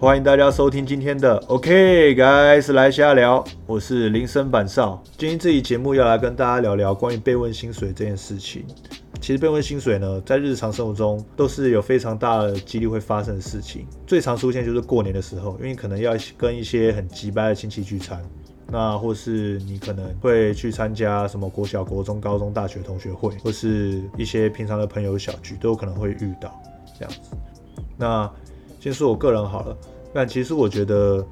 欢迎大家收听今天的 OK guys 来瞎聊，我是林森板少。今天这期节目要来跟大家聊聊关于被问薪水这件事情。其实被问薪水呢，在日常生活中都是有非常大的几率会发生的事情。最常出现就是过年的时候，因为可能要跟一些很急掰的亲戚聚餐，那或是你可能会去参加什么国小、国中、高中、大学同学会，或是一些平常的朋友小聚，都有可能会遇到这样子。那先说我个人好了，但其实我觉得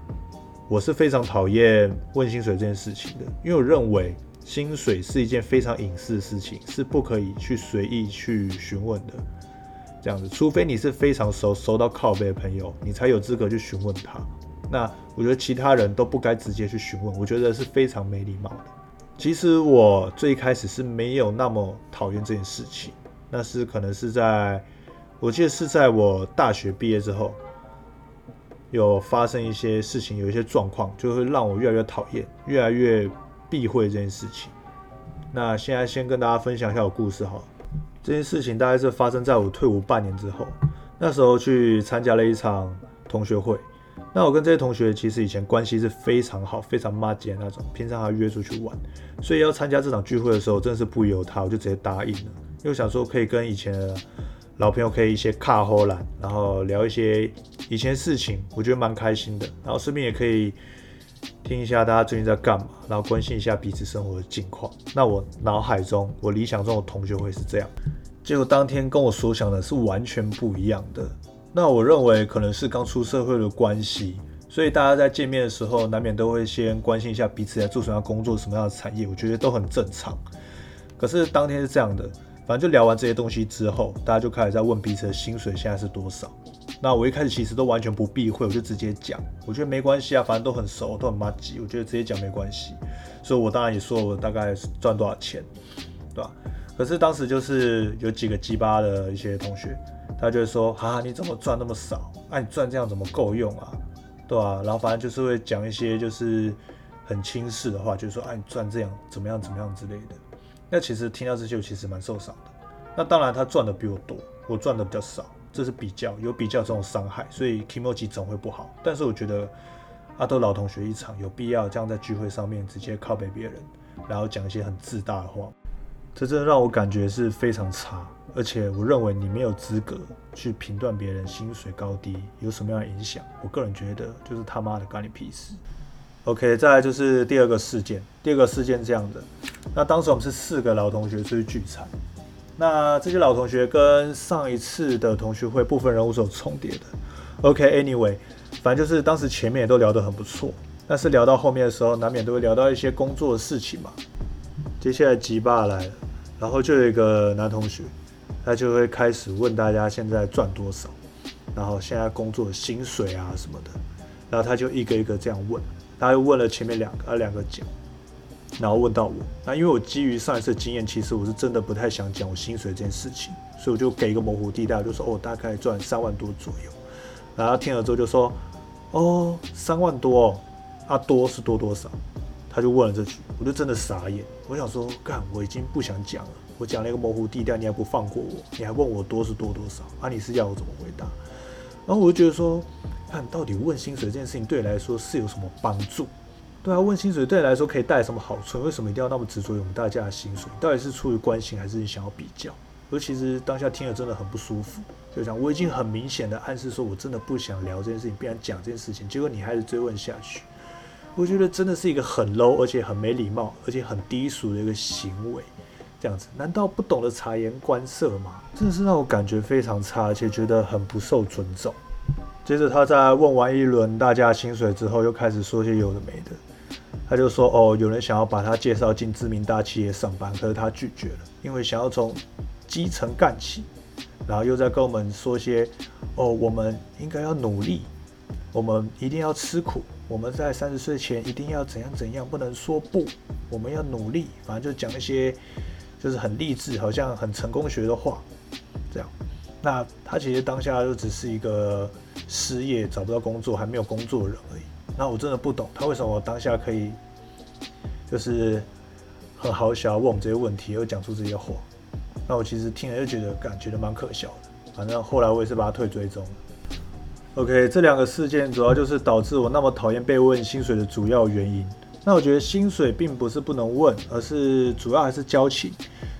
我是非常讨厌问薪水这件事情的，因为我认为薪水是一件非常隐私的事情，是不可以去随意去询问的。这样子，除非你是非常熟熟到靠背的朋友，你才有资格去询问他。那我觉得其他人都不该直接去询问，我觉得是非常没礼貌的。其实我最开始是没有那么讨厌这件事情，那是可能是在。我记得是在我大学毕业之后，有发生一些事情，有一些状况，就会让我越来越讨厌，越来越避讳这件事情。那现在先跟大家分享一下我故事哈。这件事情大概是发生在我退伍半年之后，那时候去参加了一场同学会。那我跟这些同学其实以前关系是非常好，非常骂姐那种，平常还约出去玩。所以要参加这场聚会的时候，真的是不由他，我就直接答应了，因为想说可以跟以前。老朋友可以一些卡后兰，然后聊一些以前事情，我觉得蛮开心的。然后顺便也可以听一下大家最近在干嘛，然后关心一下彼此生活的近况。那我脑海中，我理想中的同学会是这样，结果当天跟我所想的是完全不一样的。那我认为可能是刚出社会的关系，所以大家在见面的时候，难免都会先关心一下彼此在做什么样工作、什么样的产业，我觉得都很正常。可是当天是这样的。反正就聊完这些东西之后，大家就开始在问彼此的薪水现在是多少。那我一开始其实都完全不避讳，我就直接讲，我觉得没关系啊，反正都很熟，都很麻吉，我觉得直接讲没关系。所以我当然也说我大概赚多少钱，对吧？可是当时就是有几个鸡巴的一些同学，他就会说：哈，你怎么赚那么少？啊，你赚这样怎么够用啊？对吧？然后反正就是会讲一些就是很轻视的话，就是说：哎，你赚这样怎么样怎么样之类的。那其实听到这些，其实蛮受伤的。那当然，他赚的比我多，我赚的比较少，这是比较有比较这种伤害，所以 k i m o j i 总会不好。但是我觉得，阿都老同学一场，有必要这样在聚会上面直接靠背别人，然后讲一些很自大的话，这真的让我感觉是非常差。而且我认为你没有资格去评断别人薪水高低有什么样的影响。我个人觉得，就是他妈的干你屁事。OK，再来就是第二个事件。第二个事件这样的，那当时我们是四个老同学出去聚餐。那这些老同学跟上一次的同学会部分人物是有重叠的。OK，Anyway，反正就是当时前面也都聊得很不错，但是聊到后面的时候，难免都会聊到一些工作的事情嘛。接下来吉爸来了，然后就有一个男同学，他就会开始问大家现在赚多少，然后现在工作的薪水啊什么的，然后他就一个一个这样问。他又问了前面两个，啊两个讲，然后问到我，那因为我基于上一次经验，其实我是真的不太想讲我薪水这件事情，所以我就给一个模糊地带，就说哦大概赚三万多左右，然后听了之后就说哦三万多，哦，啊多是多多少？他就问了这句，我就真的傻眼，我想说干我已经不想讲了，我讲了一个模糊地带，你还不放过我，你还问我多是多多少？啊你是要我怎么回答？然后我就觉得说。看到底问薪水这件事情对你来说是有什么帮助？对啊，问薪水对你来说可以带来什么好处？为什么一定要那么执着于我们大家的薪水？到底是出于关心还是你想要比较？而其实当下听了真的很不舒服，就讲我已经很明显的暗示说我真的不想聊这件事情，不想讲这件事情，结果你还是追问下去，我觉得真的是一个很 low 而且很没礼貌而且很低俗的一个行为。这样子难道不懂得察言观色吗？真的是让我感觉非常差，而且觉得很不受尊重。接着他在问完一轮大家薪水之后，又开始说些有的没的。他就说：“哦，有人想要把他介绍进知名大企业上班，可是他拒绝了，因为想要从基层干起。”然后又在跟我们说些：“哦，我们应该要努力，我们一定要吃苦，我们在三十岁前一定要怎样怎样，不能说不，我们要努力。”反正就讲一些就是很励志，好像很成功学的话，这样。那他其实当下就只是一个失业找不到工作还没有工作的人而已。那我真的不懂他为什么当下可以就是很好想要问我们这些问题，又讲出这些话。那我其实听了就觉得感觉得蛮可笑的。反正后来我也是把他退追踪。OK，这两个事件主要就是导致我那么讨厌被问薪水的主要原因。那我觉得薪水并不是不能问，而是主要还是交情。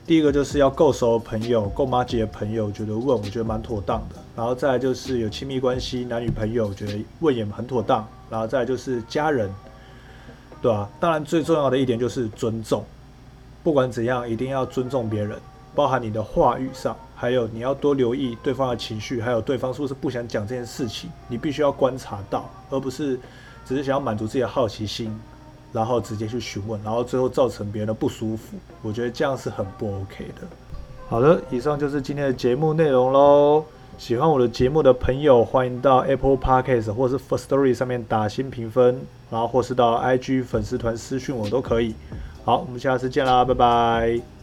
第一个就是要够熟的朋友、够妈级的朋友，觉得问我觉得蛮妥当的。然后再来就是有亲密关系，男女朋友，觉得问也很妥当。然后再来就是家人，对吧？当然最重要的一点就是尊重，不管怎样一定要尊重别人，包含你的话语上，还有你要多留意对方的情绪，还有对方是不是不想讲这件事情，你必须要观察到，而不是只是想要满足自己的好奇心。然后直接去询问，然后最后造成别人的不舒服，我觉得这样是很不 OK 的。好的，以上就是今天的节目内容喽。喜欢我的节目的朋友，欢迎到 Apple Podcast 或是 First Story 上面打新评分，然后或是到 IG 粉丝团私讯我都可以。好，我们下次见啦，拜拜。